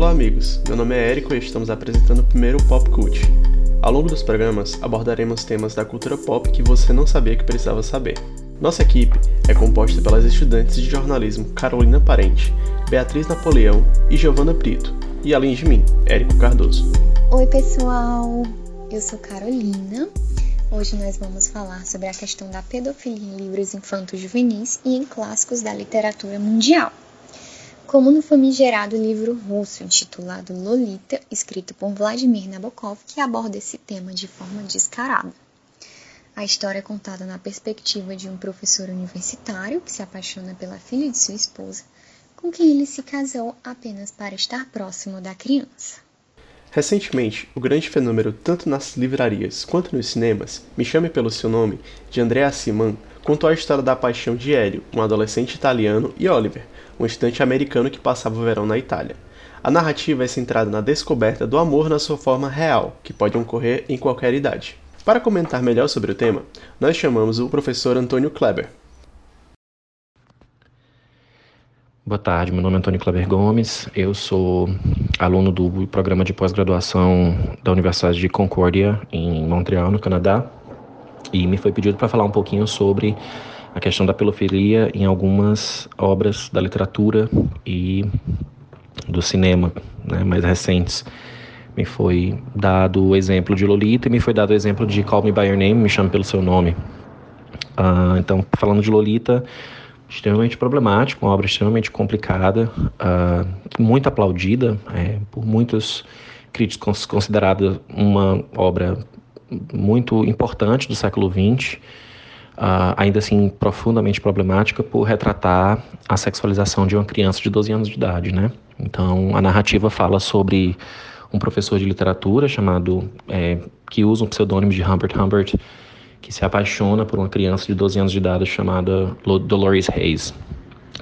Olá, amigos. Meu nome é Érico e estamos apresentando o primeiro Pop Cult. Ao longo dos programas, abordaremos temas da cultura pop que você não sabia que precisava saber. Nossa equipe é composta pelas estudantes de jornalismo Carolina Parente, Beatriz Napoleão e Giovana Brito, e além de mim, Érico Cardoso. Oi, pessoal. Eu sou Carolina. Hoje nós vamos falar sobre a questão da pedofilia em livros infantos juvenis e em clássicos da literatura mundial como no famigerado livro russo intitulado Lolita, escrito por Vladimir Nabokov, que aborda esse tema de forma descarada. A história é contada na perspectiva de um professor universitário que se apaixona pela filha de sua esposa, com quem ele se casou apenas para estar próximo da criança. Recentemente, o grande fenômeno tanto nas livrarias quanto nos cinemas, Me Chame Pelo Seu Nome, de Andrea Siman, contou a história da paixão de Hélio, um adolescente italiano, e Oliver, um estudante americano que passava o verão na Itália. A narrativa é centrada na descoberta do amor na sua forma real, que pode ocorrer em qualquer idade. Para comentar melhor sobre o tema, nós chamamos o professor Antônio Kleber. Boa tarde, meu nome é Antônio Kleber Gomes, eu sou aluno do programa de pós-graduação da Universidade de Concórdia, em Montreal, no Canadá, e me foi pedido para falar um pouquinho sobre a questão da pedofilia em algumas obras da literatura e do cinema né, mais recentes. Me foi dado o exemplo de Lolita e me foi dado o exemplo de Call Me By Your Name, Me Chame Pelo Seu Nome. Uh, então, falando de Lolita, extremamente problemático, uma obra extremamente complicada, uh, muito aplaudida é, por muitos críticos, considerada uma obra muito importante do século XX, uh, ainda assim profundamente problemática por retratar a sexualização de uma criança de 12 anos de idade, né? Então, a narrativa fala sobre um professor de literatura chamado é, que usa um pseudônimo de Humbert Humbert, que se apaixona por uma criança de 12 anos de idade chamada Dolores Hayes.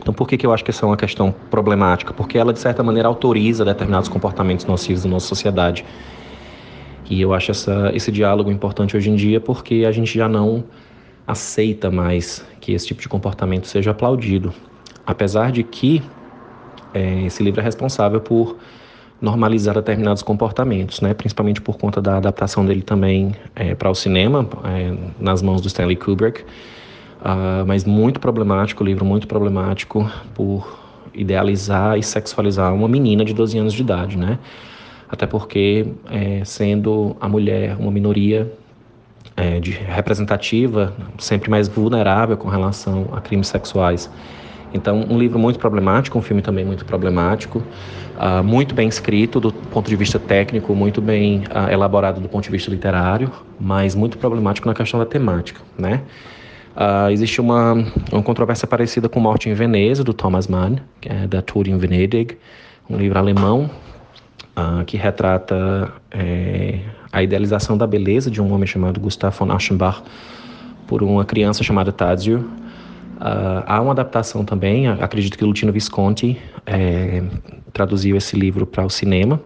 Então, por que, que eu acho que essa é uma questão problemática? Porque ela, de certa maneira, autoriza determinados comportamentos nocivos da nossa sociedade. E eu acho essa, esse diálogo importante hoje em dia porque a gente já não aceita mais que esse tipo de comportamento seja aplaudido, apesar de que é, esse livro é responsável por normalizar determinados comportamentos, né? principalmente por conta da adaptação dele também é, para o cinema, é, nas mãos do Stanley Kubrick, uh, mas muito problemático, livro muito problemático por idealizar e sexualizar uma menina de 12 anos de idade, né? Até porque, é, sendo a mulher uma minoria é, de representativa, sempre mais vulnerável com relação a crimes sexuais. Então, um livro muito problemático, um filme também muito problemático, uh, muito bem escrito do ponto de vista técnico, muito bem uh, elaborado do ponto de vista literário, mas muito problemático na questão da temática, né? Uh, existe uma, uma controvérsia parecida com Morte em Veneza, do Thomas Mann, que é da Tour in Venedig, um livro alemão que retrata é, a idealização da beleza de um homem chamado Gustav von Aschenbach por uma criança chamada Tadzio. Uh, há uma adaptação também, acredito que Lutino Visconti é, traduziu esse livro para o cinema.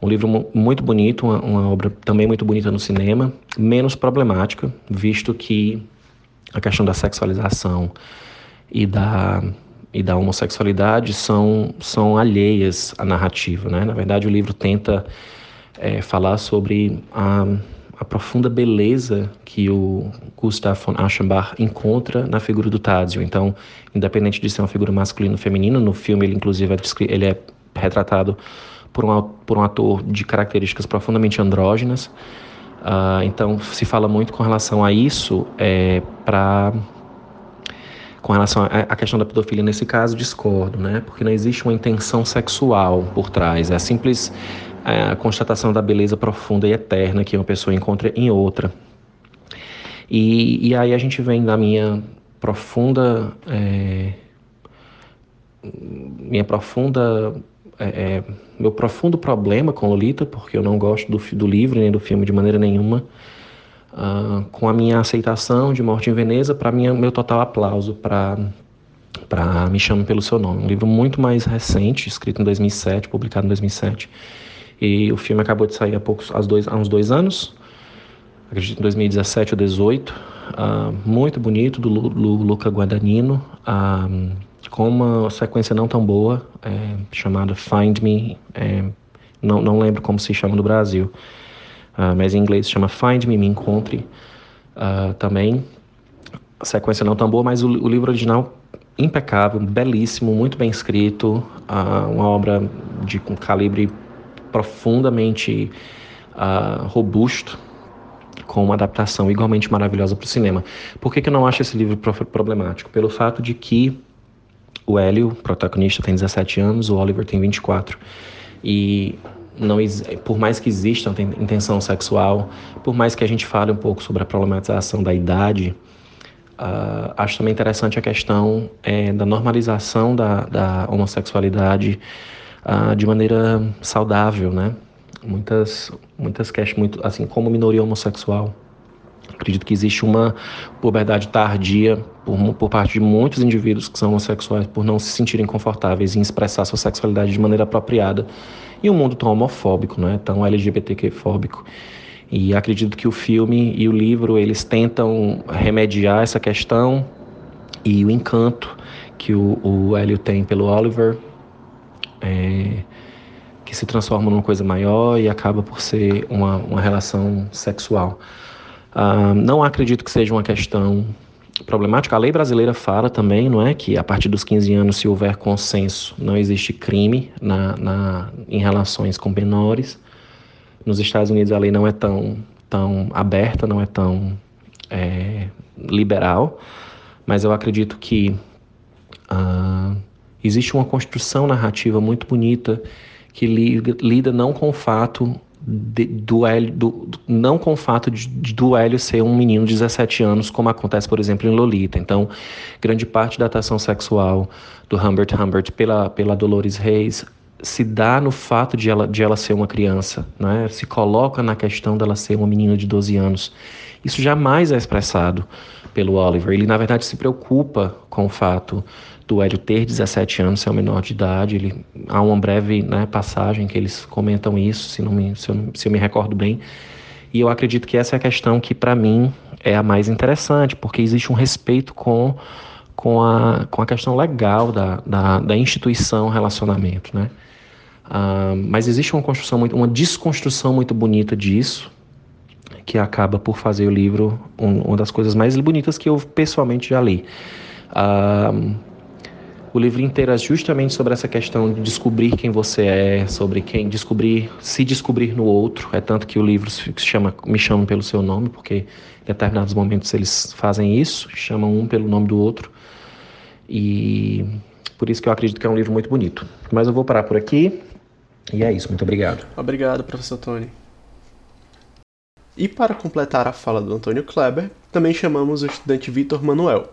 Um livro muito bonito, uma, uma, obra também muito bonita no cinema, menos problemática, visto que a questão da sexualização e da, e da homossexualidade são, são alheias à narrativa. Né? Na verdade, o livro tenta é, falar sobre a, a, profunda beleza que o Gustav von Aschenbach encontra na figura do Tadzio. Então, independente de ser uma figura masculina ou feminina, no filme ele inclusive é, ele é retratado por um, por um ator de características profundamente andrógenas. Uh, então, se fala muito com relação a isso é, para com relação à questão da pedofilia, nesse caso, discordo, né? Porque não existe uma intenção sexual por trás. É simples é, a constatação da beleza profunda e eterna que uma pessoa encontra em outra. E, e aí a gente vem da minha profunda. É, minha profunda. É, é, meu profundo problema com Lolita, porque eu não gosto do, do livro nem do filme de maneira nenhuma. Uh, com a minha aceitação de Morte em Veneza, para mim, meu total aplauso para para Me Chame Pelo Seu Nome. Um livro muito mais recente, escrito em 2007, publicado em 2007. E o filme acabou de sair há, poucos, há, dois, há uns dois anos, acredito em 2017 ou 2018. Uh, muito bonito, do Lu, Lu, Luca Guadagnino. Uh, com uma sequência não tão boa, é, chamada Find Me, é, não, não lembro como se chama no Brasil, uh, mas em inglês chama Find Me, Me Encontre, uh, também. A sequência não tão boa, mas o, o livro original impecável, belíssimo, muito bem escrito, uh, uma obra de um calibre profundamente robusto, com uma adaptação igualmente maravilhosa para o cinema. Por que, que eu não acho esse livro problemático? Pelo fato de que o Hélio, protagonista, tem 17 anos, o Oliver tem 24. E não, por mais que exista intenção sexual, por mais que a gente fale um pouco sobre a problematização da idade, uh, acho também interessante a questão é, da normalização da, da homossexualidade uh, de maneira saudável, né? Muitas, muitas questões, muito, assim, como minoria homossexual, Acredito que existe uma puberdade tardia por, por, parte de muitos indivíduos que são homossexuais por não se sentirem confortáveis em expressar sua sexualidade de maneira apropriada em um mundo tão homofóbico, né, tão LGBTQ-fóbico. E acredito que o filme e o livro eles tentam remediar essa questão e o encanto que o, o Hélio tem pelo Oliver, é, que se transforma numa coisa maior e acaba por ser uma, uma relação sexual. Uh, não acredito que seja uma questão problemática. A lei brasileira fala também, não é, que a partir dos 15 anos, se houver consenso, não existe crime na, na, em relações com menores. Nos Estados Unidos a lei não é tão, tão aberta, não é tão é, liberal, mas eu acredito que uh, existe uma construção narrativa muito bonita que lida, lida não com o fato de, do Hélio, do, não com o fato de, do Hélio ser um menino de 17 anos, como acontece, por exemplo, em Lolita. Então, grande parte da atração sexual do Humbert Humbert pela, pela Dolores Reis se dá no fato de ela, de ela ser uma criança, né? se coloca na questão dela ser uma menina de 12 anos. Isso jamais é expressado pelo Oliver. Ele, na verdade, se preocupa com o fato do Hélio ter 17 anos, ser o menor de idade. Ele, há uma breve né, passagem que eles comentam isso, se, não me, se, eu, se eu me recordo bem. E eu acredito que essa é a questão que, para mim, é a mais interessante, porque existe um respeito com, com, a, com a questão legal da, da, da instituição relacionamento, né? Uh, mas existe uma construção muito, uma desconstrução muito bonita disso, que acaba por fazer o livro um, uma das coisas mais bonitas que eu pessoalmente já li. Uh, o livro inteiro é justamente sobre essa questão de descobrir quem você é, sobre quem descobrir, se descobrir no outro. É tanto que o livro se chama Me Chamam pelo Seu Nome, porque em determinados momentos eles fazem isso, chamam um pelo nome do outro. E por isso que eu acredito que é um livro muito bonito. Mas eu vou parar por aqui. E é isso. Muito obrigado. Obrigado, professor Tony. E para completar a fala do Antônio Kleber, também chamamos o estudante Vitor Manuel.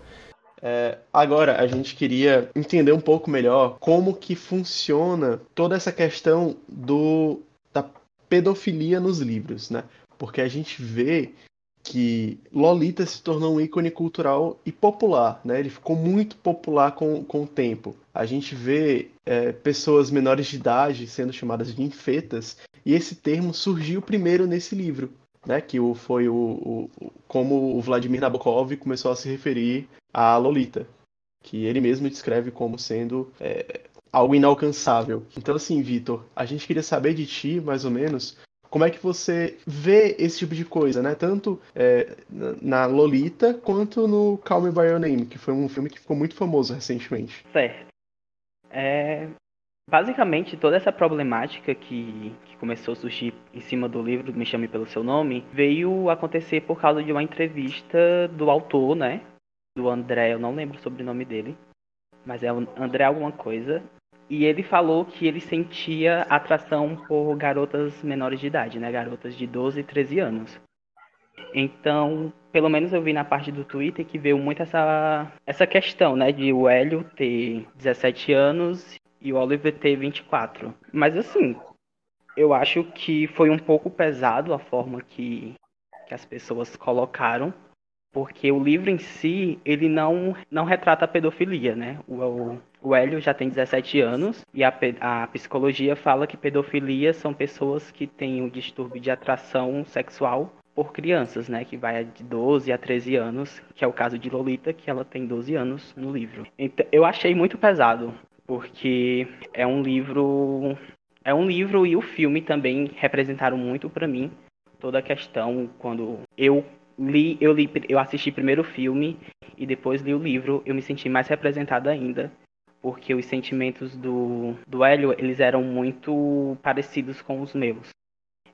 É, agora, a gente queria entender um pouco melhor como que funciona toda essa questão do, da pedofilia nos livros, né? Porque a gente vê que Lolita se tornou um ícone cultural e popular, né? Ele ficou muito popular com, com o tempo. A gente vê é, pessoas menores de idade sendo chamadas de infetas, e esse termo surgiu primeiro nesse livro, né? Que o, foi o, o como o Vladimir Nabokov começou a se referir a Lolita, que ele mesmo descreve como sendo é, algo inalcançável. Então, assim, Vitor, a gente queria saber de ti, mais ou menos, como é que você vê esse tipo de coisa, né? Tanto é, na Lolita quanto no Call Me By Your Name, que foi um filme que ficou muito famoso recentemente. Certo. É, basicamente, toda essa problemática que, que começou a surgir em cima do livro Me Chame Pelo Seu Nome veio acontecer por causa de uma entrevista do autor, né? do André, eu não lembro o sobrenome dele, mas é André alguma coisa. E ele falou que ele sentia atração por garotas menores de idade, né? Garotas de 12 e 13 anos. Então, pelo menos eu vi na parte do Twitter que veio muito essa, essa questão, né? De o Hélio ter 17 anos e o Oliver ter 24. Mas assim, eu acho que foi um pouco pesado a forma que, que as pessoas colocaram porque o livro em si, ele não, não retrata a pedofilia, né? O, o, o Hélio já tem 17 anos e a, a psicologia fala que pedofilia são pessoas que têm um distúrbio de atração sexual por crianças, né, que vai de 12 a 13 anos, que é o caso de Lolita, que ela tem 12 anos no livro. Então, eu achei muito pesado, porque é um livro é um livro e o filme também representaram muito para mim toda a questão quando eu li, eu li, eu assisti primeiro o filme e depois li o livro, eu me senti mais representada ainda, porque os sentimentos do, do Hélio, eles eram muito parecidos com os meus.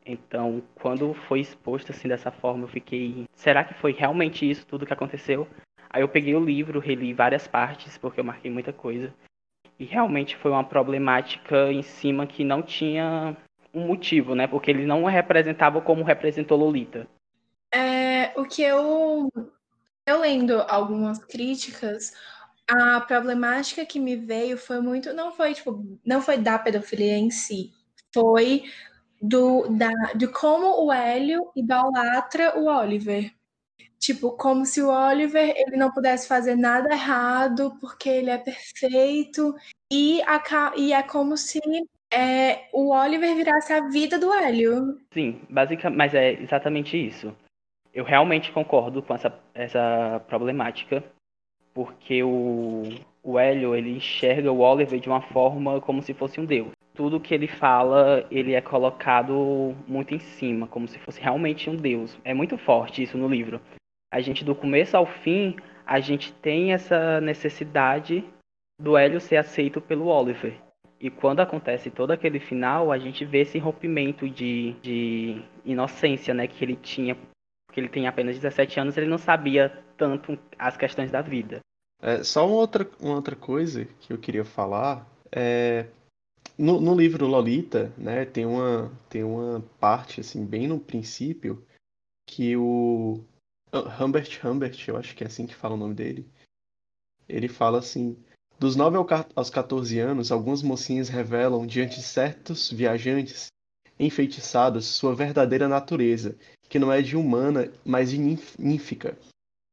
Então, quando foi exposto assim dessa forma, eu fiquei, será que foi realmente isso tudo que aconteceu? Aí eu peguei o livro, reli várias partes, porque eu marquei muita coisa. E realmente foi uma problemática em cima que não tinha um motivo, né? Porque ele não representava como representou Lolita. É, o que eu eu lendo algumas críticas, a problemática que me veio foi muito, não foi tipo, não foi da pedofilia em si, foi do da de como o Hélio idolatra o Oliver. Tipo, como se o Oliver ele não pudesse fazer nada errado porque ele é perfeito e, a, e é como se é, o Oliver virasse a vida do Hélio. Sim, basicamente, mas é exatamente isso. Eu realmente concordo com essa, essa problemática, porque o, o Hélio ele enxerga o Oliver de uma forma como se fosse um deus. Tudo que ele fala, ele é colocado muito em cima, como se fosse realmente um deus. É muito forte isso no livro. A gente, do começo ao fim, a gente tem essa necessidade do Hélio ser aceito pelo Oliver. E quando acontece todo aquele final, a gente vê esse rompimento de, de inocência, né? Que ele tinha, que ele tem apenas 17 anos, ele não sabia tanto as questões da vida. É, só uma outra, uma outra coisa que eu queria falar é no, no, livro Lolita, né, tem uma tem uma parte assim bem no princípio que o Humbert Humbert, eu acho que é assim que fala o nome dele. Ele fala assim: dos 9 aos 14 anos, algumas mocinhas revelam diante de certos viajantes enfeitiçados sua verdadeira natureza, que não é de humana, mas de ninfica,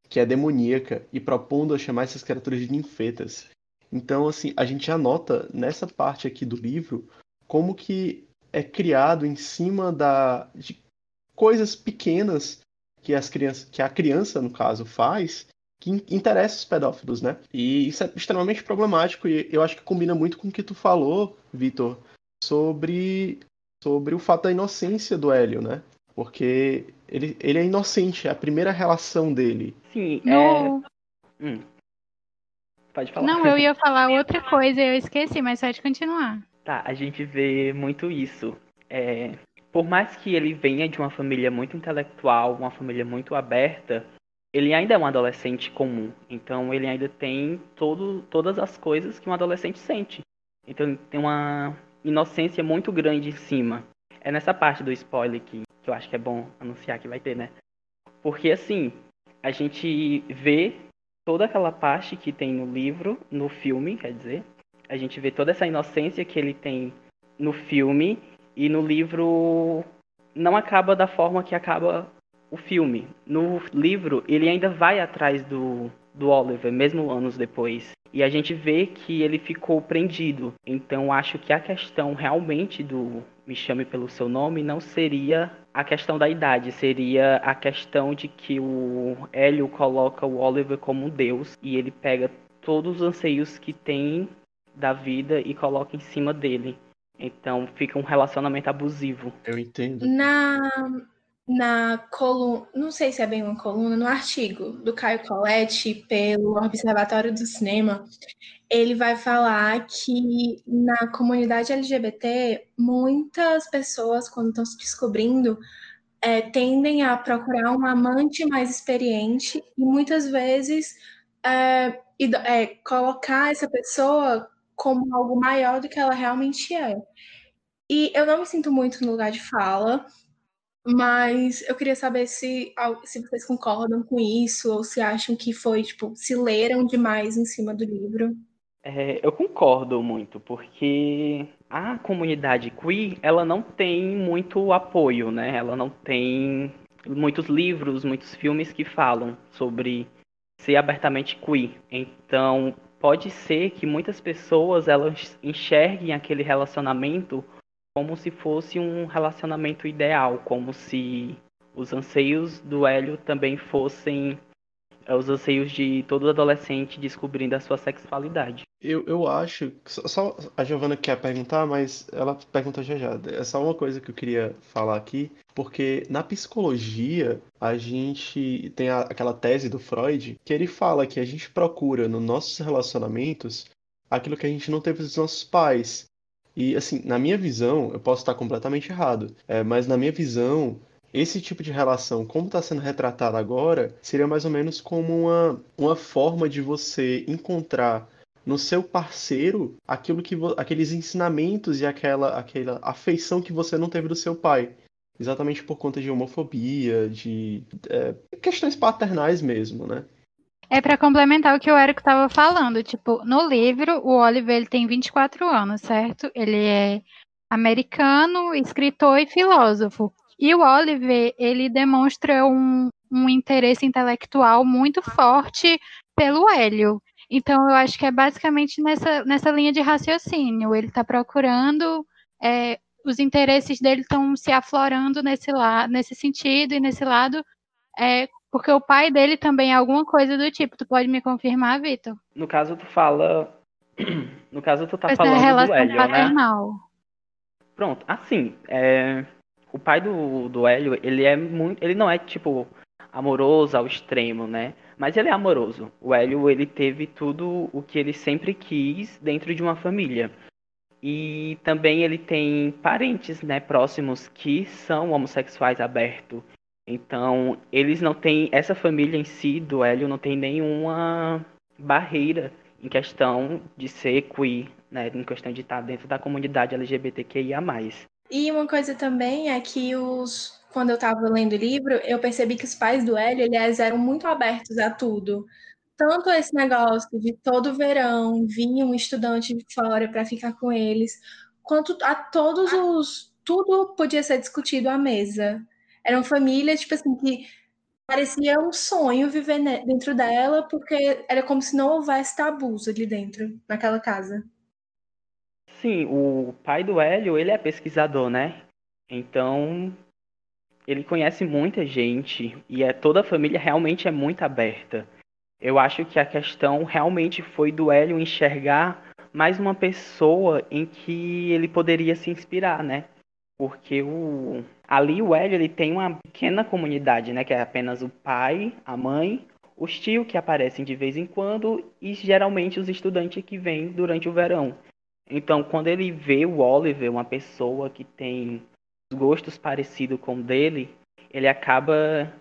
que é demoníaca, e propondo a chamar essas criaturas de ninfetas. Então, assim, a gente anota nessa parte aqui do livro como que é criado em cima da de coisas pequenas que as crianças, que a criança no caso faz, que interessa os pedófilos, né? E isso é extremamente problemático e eu acho que combina muito com o que tu falou, Vitor, sobre, sobre o fato da inocência do Hélio, né? Porque ele, ele é inocente, é a primeira relação dele. Sim, no... é... Hum. Pode falar. Não, eu ia falar outra coisa, eu esqueci, mas pode continuar. Tá, a gente vê muito isso. É... Por mais que ele venha de uma família muito intelectual, uma família muito aberta, ele ainda é um adolescente comum. Então ele ainda tem todo, todas as coisas que um adolescente sente. Então tem uma inocência muito grande em cima. É nessa parte do spoiler que, que eu acho que é bom anunciar que vai ter, né? Porque assim, a gente vê toda aquela parte que tem no livro, no filme, quer dizer. A gente vê toda essa inocência que ele tem no filme e no livro não acaba da forma que acaba o filme. No livro, ele ainda vai atrás do, do Oliver, mesmo anos depois. E a gente vê que ele ficou prendido. Então acho que a questão realmente do Me Chame Pelo Seu Nome não seria a questão da idade, seria a questão de que o Hélio coloca o Oliver como um deus e ele pega todos os anseios que tem da vida e coloca em cima dele. Então fica um relacionamento abusivo. Eu entendo. Na na coluna, não sei se é bem uma coluna, no artigo do Caio Coletti pelo Observatório do Cinema, ele vai falar que na comunidade LGBT, muitas pessoas, quando estão se descobrindo, é, tendem a procurar um amante mais experiente e muitas vezes é, é, colocar essa pessoa como algo maior do que ela realmente é. E eu não me sinto muito no lugar de fala, mas eu queria saber se, se vocês concordam com isso, ou se acham que foi, tipo, se leram demais em cima do livro. É, eu concordo muito, porque a comunidade queer, ela não tem muito apoio, né? Ela não tem muitos livros, muitos filmes que falam sobre ser abertamente queer. Então, pode ser que muitas pessoas elas enxerguem aquele relacionamento como se fosse um relacionamento ideal, como se os anseios do Hélio também fossem é, os anseios de todo adolescente descobrindo a sua sexualidade. Eu, eu acho. Só a Giovana quer perguntar, mas ela pergunta já já. É só uma coisa que eu queria falar aqui, porque na psicologia a gente tem a, aquela tese do Freud que ele fala que a gente procura nos nossos relacionamentos aquilo que a gente não teve dos nossos pais. E assim, na minha visão, eu posso estar completamente errado, é, mas na minha visão, esse tipo de relação, como está sendo retratado agora, seria mais ou menos como uma, uma forma de você encontrar no seu parceiro aquilo que aqueles ensinamentos e aquela, aquela afeição que você não teve do seu pai. Exatamente por conta de homofobia, de é, questões paternais mesmo, né? É para complementar o que o Érico estava falando. Tipo, no livro, o Oliver ele tem 24 anos, certo? Ele é americano, escritor e filósofo. E o Oliver, ele demonstra um, um interesse intelectual muito forte pelo Hélio. Então, eu acho que é basicamente nessa, nessa linha de raciocínio. Ele está procurando, é, os interesses dele estão se aflorando nesse, nesse sentido e nesse lado, é, porque o pai dele também é alguma coisa do tipo. Tu pode me confirmar, Vitor? No caso, tu fala. No caso, tu tá Essa falando do Hélio, né? paternal. né? Pronto, assim, é o pai do, do Hélio, ele é muito. Ele não é, tipo, amoroso ao extremo, né? Mas ele é amoroso. O Hélio, ele teve tudo o que ele sempre quis dentro de uma família. E também ele tem parentes, né, próximos que são homossexuais abertos. Então, eles não têm. Essa família em si do Hélio não tem nenhuma barreira em questão de ser queer, né? Em questão de estar dentro da comunidade LGBTQIA. E uma coisa também é que os quando eu estava lendo o livro, eu percebi que os pais do Hélio, eles eram muito abertos a tudo. Tanto esse negócio de todo verão vinha um estudante de fora para ficar com eles, quanto a todos os tudo podia ser discutido à mesa. Eram famílias tipo assim que parecia um sonho viver dentro dela, porque era como se não houvesse tabus ali dentro, naquela casa. Sim, o pai do Hélio, ele é pesquisador, né? Então, ele conhece muita gente e é, toda a família realmente é muito aberta. Eu acho que a questão realmente foi do Hélio enxergar mais uma pessoa em que ele poderia se inspirar, né? Porque o ali o Hélio ele tem uma pequena comunidade, né, que é apenas o pai, a mãe, os tios que aparecem de vez em quando e geralmente os estudantes que vêm durante o verão. Então, quando ele vê o Oliver, uma pessoa que tem gostos parecidos com o dele, ele acaba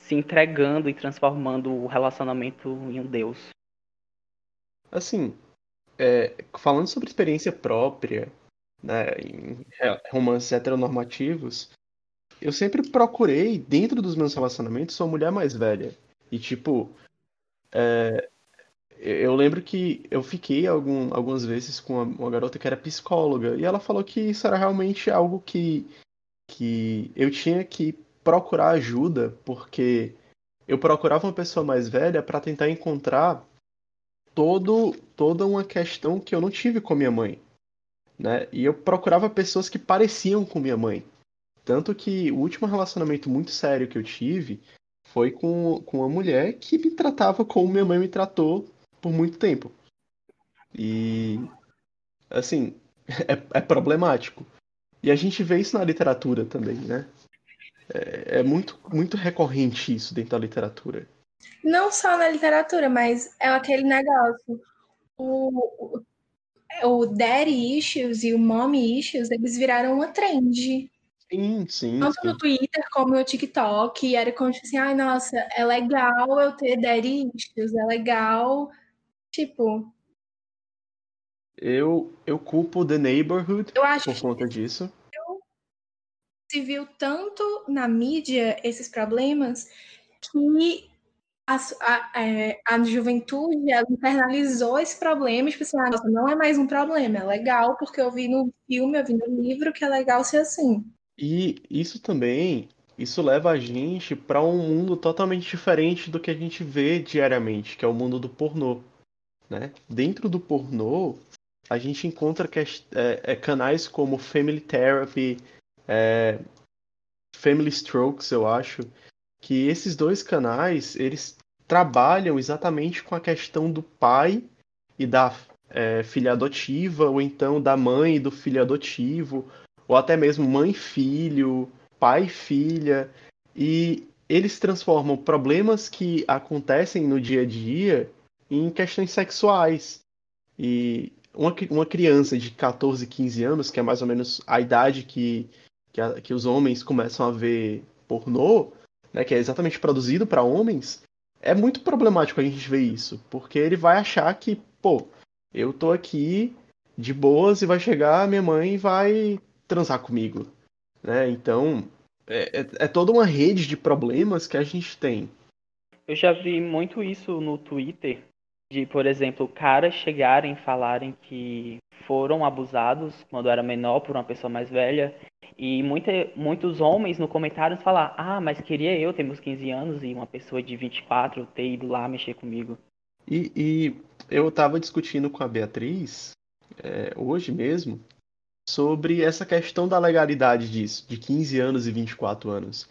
se entregando e transformando o relacionamento em um deus. Assim, é, falando sobre experiência própria, né, em romances heteronormativos, eu sempre procurei, dentro dos meus relacionamentos, uma mulher mais velha. E, tipo, é, eu lembro que eu fiquei algum, algumas vezes com uma, uma, garota que era psicóloga e ela falou que isso era realmente algo que, que eu tinha que procurar ajuda, porque eu procurava uma pessoa mais velha para tentar encontrar todo, toda uma questão que eu não tive com minha mãe. Né? E eu procurava pessoas que pareciam com minha mãe. Tanto que o último relacionamento muito sério que eu tive foi com, com uma mulher que me tratava como minha mãe me tratou por muito tempo. E, assim, é, é problemático. E a gente vê isso na literatura também, né? É, é, muito, muito recorrente isso dentro da literatura. Não só na literatura, mas é aquele negócio. O, o, o daddy issues e o mommy issues, eles viraram uma trend. Sim, sim. Tanto sim. no Twitter como no TikTok. Era como tipo assim, ai, nossa, é legal eu ter daddy issues, é legal Tipo. Eu, eu culpo The Neighborhood eu acho por conta disso. Se viu tanto na mídia esses problemas que a, a, é, a juventude ela internalizou esse problema, tipo assim, ah, nossa, não é mais um problema, é legal porque eu vi no filme, eu vi no livro que é legal ser assim. E isso também, isso leva a gente para um mundo totalmente diferente do que a gente vê diariamente, que é o mundo do pornô. Né? Dentro do pornô, a gente encontra que, é, é, canais como Family Therapy, é, Family Strokes, eu acho, que esses dois canais, eles trabalham exatamente com a questão do pai e da é, filha adotiva, ou então da mãe e do filho adotivo, ou até mesmo mãe filho, pai filha, e eles transformam problemas que acontecem no dia a dia em questões sexuais. E uma, uma criança de 14, 15 anos, que é mais ou menos a idade que, que, a, que os homens começam a ver pornô, né, que é exatamente produzido para homens, é muito problemático a gente ver isso, porque ele vai achar que, pô, eu tô aqui de boas e vai chegar minha mãe e vai transar comigo, né? Então, é, é, é toda uma rede de problemas que a gente tem. Eu já vi muito isso no Twitter, de, por exemplo, caras chegarem falarem que foram abusados quando era menor por uma pessoa mais velha e muita, muitos homens no comentário falar ah, mas queria eu ter meus 15 anos e uma pessoa de 24 ter ido lá mexer comigo. E, e eu estava discutindo com a Beatriz é, hoje mesmo sobre essa questão da legalidade disso, de 15 anos e 24 anos.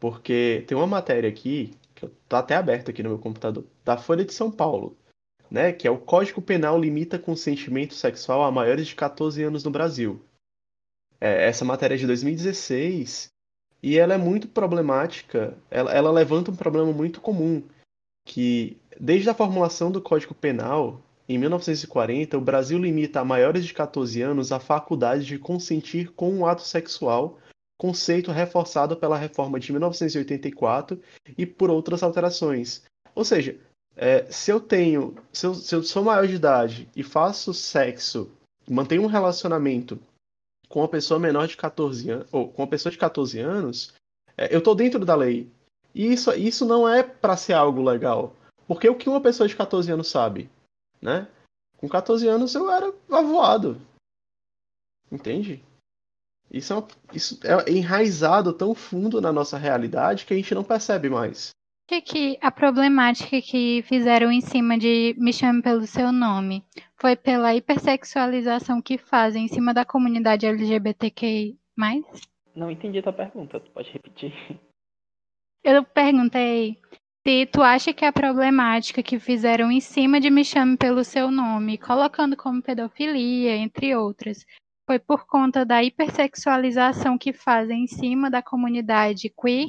Porque tem uma matéria aqui, que está até aberta aqui no meu computador, da Folha de São Paulo, né, que é o Código Penal limita consentimento sexual a maiores de 14 anos no Brasil. É, essa matéria é de 2016 e ela é muito problemática, ela, ela levanta um problema muito comum, que desde a formulação do Código Penal, em 1940, o Brasil limita a maiores de 14 anos a faculdade de consentir com um ato sexual, conceito reforçado pela reforma de 1984 e por outras alterações. Ou seja, é, se eu tenho, se eu, se eu sou maior de idade e faço sexo, mantenho um relacionamento com uma pessoa menor de 14 anos, ou com uma pessoa de 14 anos, é, eu estou dentro da lei. E isso, isso não é para ser algo legal. Porque o que uma pessoa de 14 anos sabe? né? Com 14 anos eu era avoado. Entende? Isso é, isso é enraizado tão fundo na nossa realidade que a gente não percebe mais. Que, que a problemática que fizeram em cima de Me Chame Pelo Seu Nome foi pela hipersexualização que fazem em cima da comunidade LGBTQI+. Não entendi a tua pergunta, tu pode repetir? Eu perguntei se tu acha que a problemática que fizeram em cima de Me Chame Pelo Seu Nome, colocando como pedofilia, entre outras, foi por conta da hipersexualização que fazem em cima da comunidade queer?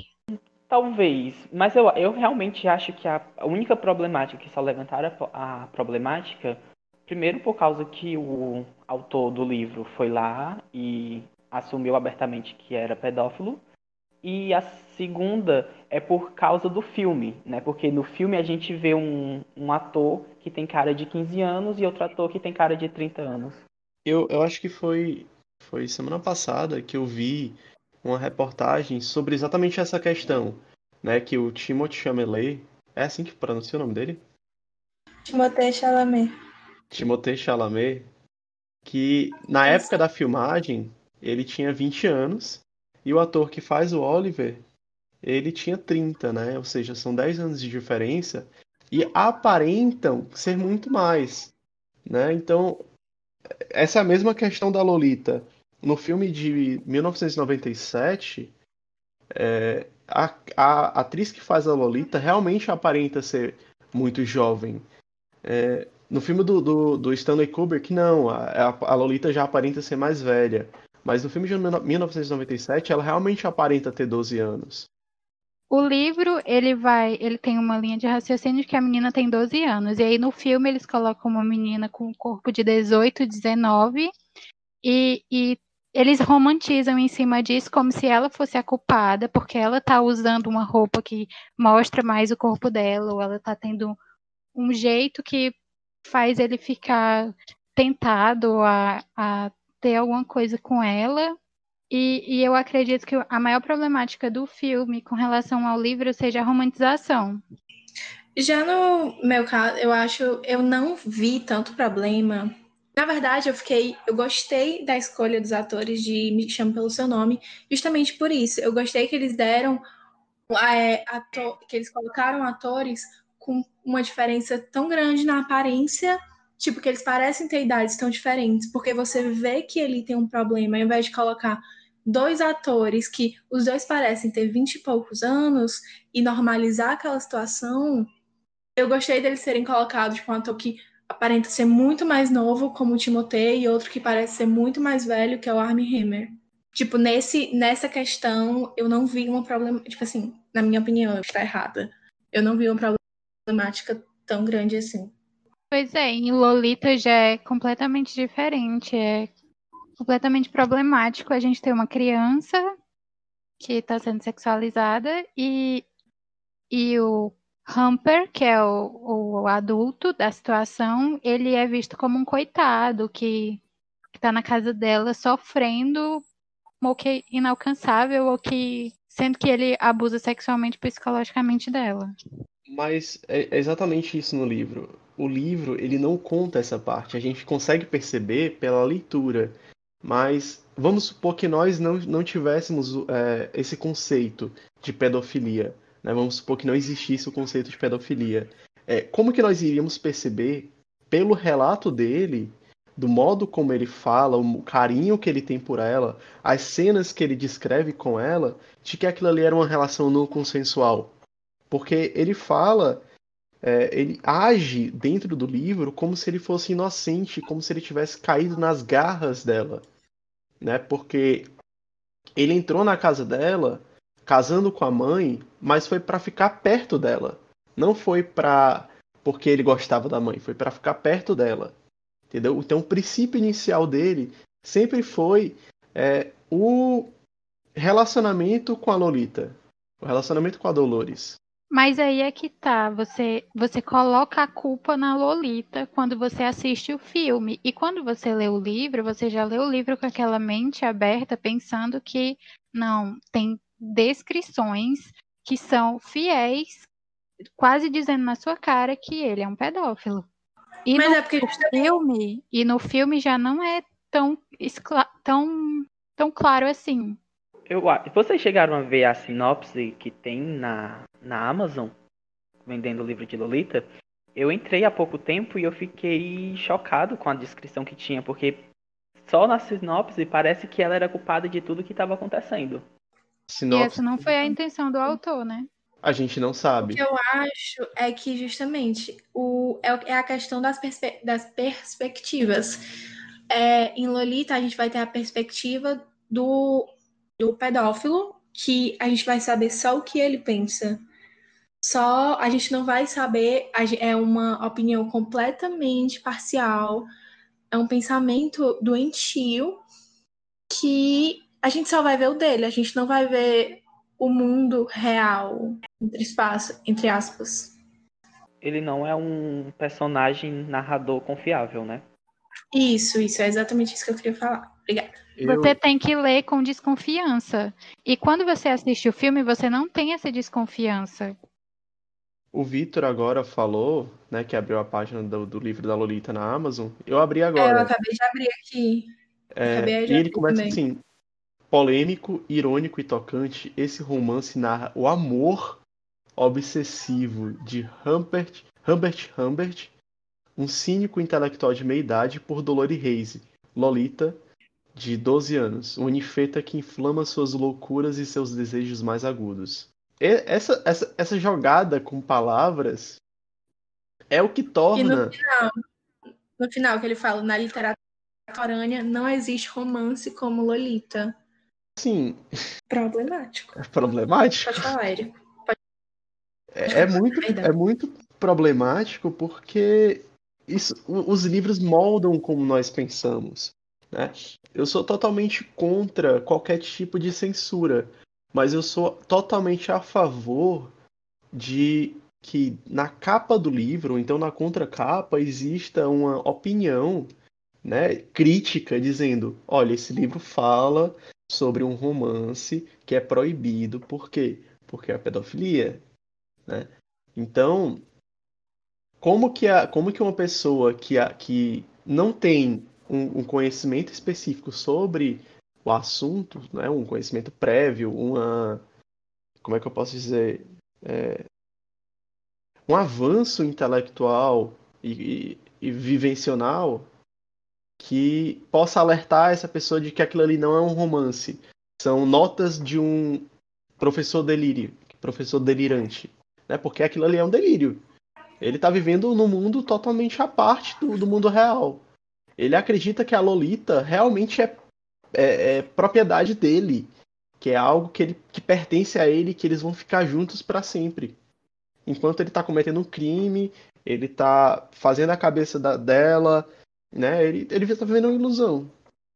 Talvez, mas eu, eu realmente acho que a, única problemática que só levantaram a, a problemática, primeiro por causa que o autor do livro foi lá e assumiu abertamente que era pedófilo, e a segunda é por causa do filme, né? Porque no filme a gente vê um, um ator que tem cara de 15 anos e outro ator que tem cara de 30 anos. Eu, eu acho que foi, foi semana passada que eu vi uma reportagem sobre exatamente essa questão, né? Que o Timothée Chalamet, é assim que pronuncia o nome dele? Timothée Chalamet. Timothée Chalamet, que na época da filmagem ele tinha 20 anos e o ator que faz o Oliver, ele tinha 30, né? Ou seja, são 10 anos de diferença e aparentam ser muito mais, né? Então, essa é mesma questão da Lolita. No filme de 1997, é, a, a, atriz que faz a Lolita realmente aparenta ser muito jovem. É, no filme do, do, do, Stanley Kubrick, não, a, a Lolita já aparenta ser mais velha. Mas no filme de 1997, ela realmente aparenta ter 12 anos. O livro, ele vai, ele tem uma linha de raciocínio que a menina tem 12 anos. E aí no filme eles colocam uma menina com um corpo de 18, 19 e, e eles romantizam em cima disso como se ela fosse a culpada, porque ela tá usando uma roupa que mostra mais o corpo dela, ou ela tá tendo um jeito que faz ele ficar tentado a, a ter alguma coisa com ela. E, e, eu acredito que a maior problemática do filme com relação ao livro seja a romantização. Já no meu caso, eu acho, eu não vi tanto problema. Na verdade, eu fiquei, eu gostei da escolha dos atores de Me Chame pelo Seu Nome, justamente por isso. Eu gostei que eles deram, é, que eles colocaram atores com uma diferença tão grande na aparência Tipo, que eles parecem ter idades tão diferentes, porque você vê que ele tem um problema, ao invés de colocar dois atores que os dois parecem ter vinte e poucos anos e normalizar aquela situação, eu gostei deles serem colocados tipo, um ator que aparenta ser muito mais novo, como o Timothée, e outro que parece ser muito mais velho, que é o Armie Hammer. Tipo, nesse, nessa questão, eu não vi uma problema. Tipo assim, na minha opinião, está errada. Eu não vi uma problemática tão grande assim. Pois é, em Lolita já é completamente diferente. É completamente problemático a gente ter uma criança que está sendo sexualizada e, e o Humper, que é o, o adulto da situação, ele é visto como um coitado que está na casa dela sofrendo ou que é inalcançável ou que sendo que ele abusa sexualmente psicologicamente dela. Mas é exatamente isso no livro. O livro ele não conta essa parte. A gente consegue perceber pela leitura. Mas vamos supor que nós não, não tivéssemos é, esse conceito de pedofilia. Né? Vamos supor que não existisse o conceito de pedofilia. É, como que nós iríamos perceber, pelo relato dele, do modo como ele fala, o carinho que ele tem por ela, as cenas que ele descreve com ela, de que aquilo ali era uma relação não consensual. Porque ele fala, é, ele age dentro do livro como se ele fosse inocente, como se ele tivesse caído nas garras dela. Né? Porque ele entrou na casa dela, casando com a mãe, mas foi para ficar perto dela. Não foi para porque ele gostava da mãe, foi para ficar perto dela. Entendeu? Então o princípio inicial dele sempre foi é, o relacionamento com a Lolita. O relacionamento com a Dolores. Mas aí é que tá, você você coloca a culpa na Lolita quando você assiste o filme. E quando você lê o livro, você já lê o livro com aquela mente aberta, pensando que não, tem descrições que são fiéis, quase dizendo na sua cara que ele é um pedófilo. E Mas no é porque filme, e no filme já não é tão, tão, tão claro assim. Eu, vocês chegaram a ver a sinopse que tem na, na Amazon, vendendo o livro de Lolita? Eu entrei há pouco tempo e eu fiquei chocado com a descrição que tinha, porque só na sinopse parece que ela era culpada de tudo que estava acontecendo. Sinopse... E essa não foi a intenção do autor, né? A gente não sabe. O que eu acho é que justamente o, é, é a questão das, perspe das perspectivas. É, em Lolita, a gente vai ter a perspectiva do, do pedófilo, que a gente vai saber só o que ele pensa. Só a gente não vai saber, é uma opinião completamente parcial, é um pensamento doentio que a gente só vai ver o dele, a gente não vai ver o mundo real, entre espaço, entre aspas. Ele não é um personagem narrador confiável, né? Isso, isso, é exatamente isso que eu queria falar. Obrigada. Você tem que ler com desconfiança. E quando você assiste o filme, você não tem essa desconfiança. O Vitor agora falou, né, que abriu a página do, do, livro da Lolita na Amazon. Eu abri agora. É, eu acabei de abrir aqui. É, e ele começa também. assim: Polêmico, irônico e tocante, esse romance narra o amor obsessivo de Humbert, Humbert Humbert, um cínico intelectual de meia-idade, por Dolores Reise, Lolita, de 12 anos, uma ninfeta que inflama suas loucuras e seus desejos mais agudos. E essa, essa, essa jogada com palavras é o que torna. E no final, no final que ele fala, na literatura contemporânea não existe romance como Lolita. Sim. Problemático. É problemático? Pode falar, Érico. Pode... É, é, muito, é muito problemático porque isso, os livros moldam como nós pensamos. Né? Eu sou totalmente contra qualquer tipo de censura, mas eu sou totalmente a favor de que na capa do livro, ou então na contracapa, exista uma opinião né, crítica dizendo: olha, esse livro fala sobre um romance que é proibido. Por quê? Porque é a pedofilia. Né? Então, como que, a, como que uma pessoa que, a, que não tem um, um, conhecimento específico sobre o assunto, né, um conhecimento prévio, uma. Como é que eu posso dizer? É, um avanço intelectual e, e, e vivencional que possa alertar essa pessoa de que aquilo ali não é um romance. são notas de um professor delírio, professor delirante, né? Porque aquilo ali é um delírio. Ele está vivendo num mundo totalmente à parte do, do, mundo real. Ele acredita que a Lolita realmente é, é, é propriedade dele, que é algo que, ele, que pertence a ele, que eles vão ficar juntos para sempre. Enquanto ele está cometendo um crime, ele está fazendo a cabeça da, dela, né? Ele, ele está vivendo uma ilusão.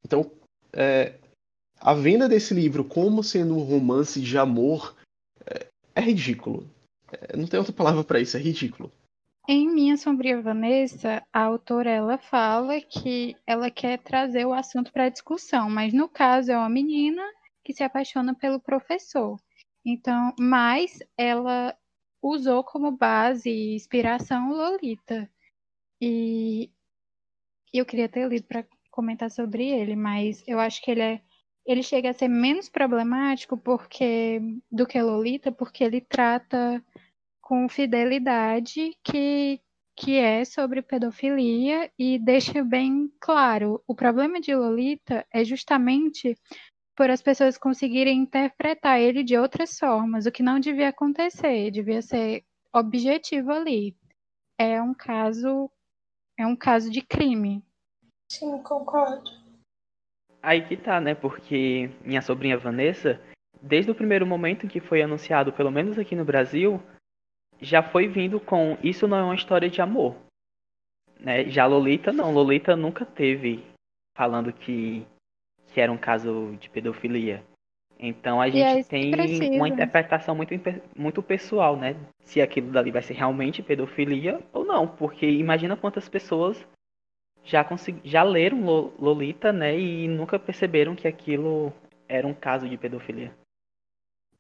Então, é, a venda desse livro como sendo um romance de amor é, é ridículo. É, não tem outra palavra para isso, é ridículo. Em Minha Sombria Vanessa, a autora ela fala que ela quer trazer o assunto para discussão, mas no caso é uma menina que se apaixona pelo professor. Então, mas ela usou como base e inspiração Lolita. E eu queria ter lido para comentar sobre ele, mas eu acho que ele é ele chega a ser menos problemático porque do que Lolita, porque ele trata com fidelidade que que é sobre pedofilia e deixa bem claro, o problema de Lolita é justamente por as pessoas conseguirem interpretar ele de outras formas, o que não devia acontecer, devia ser objetivo ali. É um caso é um caso de crime. Sim, concordo. Aí que tá, né? Porque minha sobrinha Vanessa, desde o primeiro momento em que foi anunciado, pelo menos aqui no Brasil, já foi vindo com isso não é uma história de amor. Né? Já Lolita não, Lolita nunca teve falando que que era um caso de pedofilia. Então a gente é tem uma interpretação muito, muito pessoal, né? Se aquilo dali vai ser realmente pedofilia ou não. Porque imagina quantas pessoas já, consegui, já leram Lolita, né? E nunca perceberam que aquilo era um caso de pedofilia.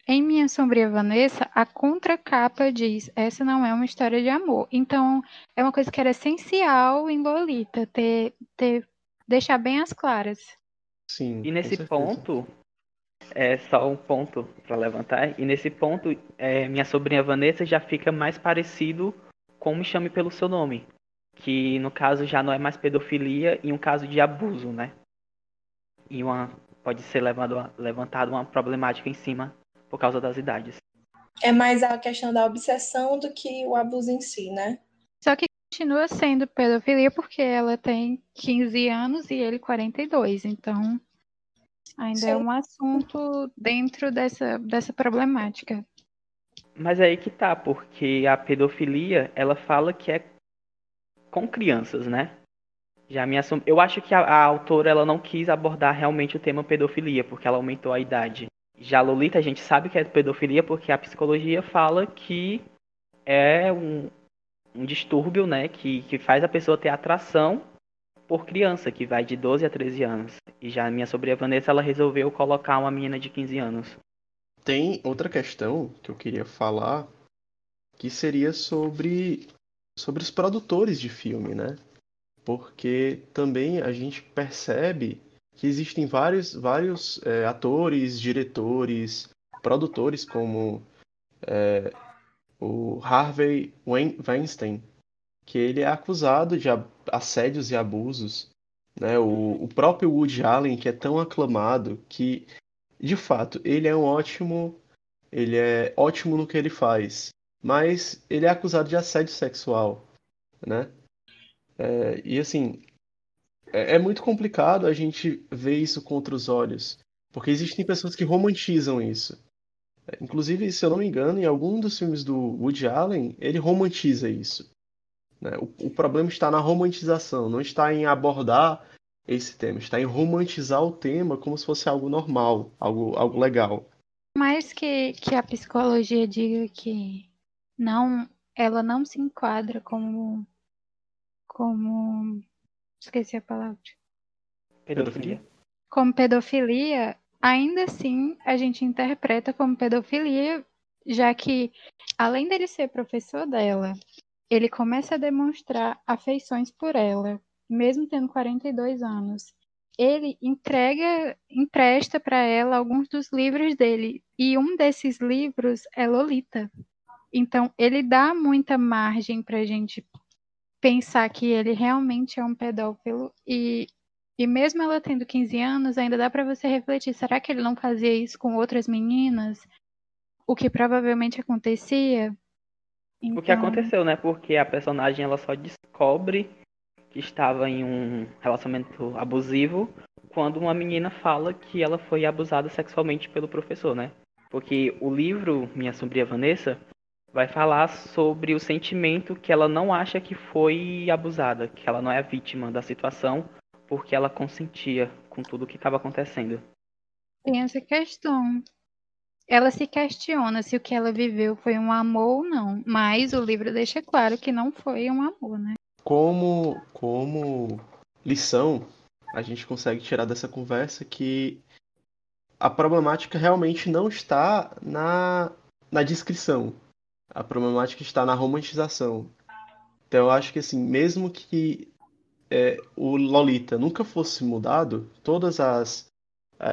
Em Minha Sombria Vanessa, a contracapa diz: essa não é uma história de amor. Então, é uma coisa que era essencial em Lolita, ter, ter, deixar bem as claras. Sim. E nesse ponto, é só um ponto para levantar. E nesse ponto, é, minha sobrinha Vanessa já fica mais parecido com Me Chame Pelo Seu Nome. Que no caso já não é mais pedofilia e um caso de abuso, né? E uma, pode ser levado, levantado uma problemática em cima por causa das idades. É mais a questão da obsessão do que o abuso em si, né? Só que continua sendo pedofilia porque ela tem 15 anos e ele 42, então ainda é Sim. é um assunto dentro dessa, dessa problemática. Mas é aí que tá, porque a pedofilia, ela fala que é com crianças, né? Já me assum... Eu acho que a, a, autora ela não quis abordar realmente o tema pedofilia, porque ela aumentou a idade. Já Lolita, a gente sabe que é pedofilia porque a psicologia fala que é um, um distúrbio, né, que, que faz a pessoa ter atração por criança, que vai de 12 a 13 anos. E já a minha sobrinha Vanessa, ela resolveu colocar uma menina de 15 anos. Tem outra questão que eu queria falar, que seria sobre, sobre os produtores de filme, né? Porque também a gente percebe que existem vários, vários é, atores, diretores, produtores como é, o Harvey Weinstein, que ele é acusado de assédios e abusos. Né? O, o próprio Woody Allen, que é tão aclamado, que, de fato, ele é um ótimo. Ele é ótimo no que ele faz. Mas ele é acusado de assédio sexual. Né? É, e assim, é, é muito complicado a gente ver isso contra os olhos. Porque existem pessoas que romantizam isso. Inclusive, se eu não me engano, em algum dos filmes do Woody Allen, ele romantiza isso. Né? O, o, problema está na romantização, não está em abordar esse tema, está em romantizar o tema como se fosse algo normal, algo, algo legal. Mais que, que a psicologia diga que não, ela não se enquadra como. como. esqueci a palavra. Pedofilia. Como pedofilia, ainda assim a gente interpreta como pedofilia, já que, além dele ser professor dela, ele começa a demonstrar afeições por ela, mesmo tendo 42 anos. Ele entrega, empresta para ela alguns dos livros dele, e um desses livros é Lolita. Então, ele dá muita margem para a gente pensar que ele realmente é um pedófilo e E mesmo ela tendo 15 anos, ainda dá para você refletir: será que ele não fazia isso com outras meninas? O que provavelmente acontecia? Então... O que então aconteceu, né? Porque a personagem ela só descobre que estava em um relacionamento abusivo quando uma menina fala que ela foi abusada sexualmente pelo professor, né? Porque o livro Minha Sombria Vanessa vai falar sobre o sentimento que ela não acha que foi abusada, que ela não é a vítima da situação, porque ela consentia com tudo o que estava acontecendo. Tem essa questão. Ela se questiona se o que ela viveu foi um amor ou não, mas o livro deixa claro que não foi um amor, né? Como, como lição, a gente consegue tirar dessa conversa que a problemática realmente não está na, na descrição, a problemática está na romantização. Então eu acho que assim, mesmo que é, o Lolita nunca fosse mudado, todas as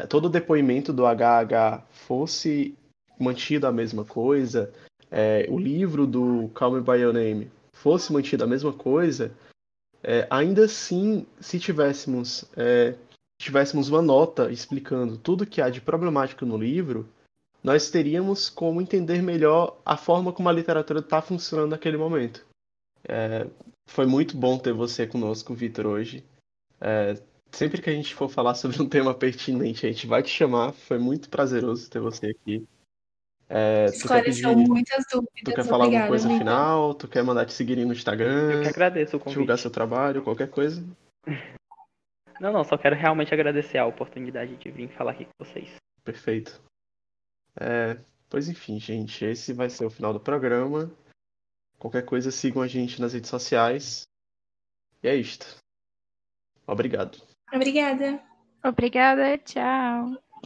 todo o depoimento do HH fosse mantido a mesma coisa, é, o livro do Call Me By Your Name fosse mantido a mesma coisa, é, ainda assim, se tivéssemos é, tivéssemos uma nota explicando tudo que há de problemático no livro, nós teríamos como entender melhor a forma como a literatura está funcionando naquele momento. É, foi muito bom ter você conosco, Vitor, hoje. Sempre que a gente for falar sobre um tema pertinente, a gente vai te chamar. Foi muito prazeroso ter você aqui. É, Esclareceu muitas dúvidas. Tu quer falar Obrigada, alguma coisa amiga. final? Tu quer mandar te seguir no Instagram? Eu que agradeço o convite. Divulgar seu trabalho, qualquer coisa? Não, não, só quero realmente agradecer a oportunidade de vir falar aqui com vocês. Perfeito. É, pois enfim, gente, esse vai ser o final do programa. Qualquer coisa, sigam a gente nas redes sociais. E é isto. Obrigado. Obrigada. Obrigada, tchau.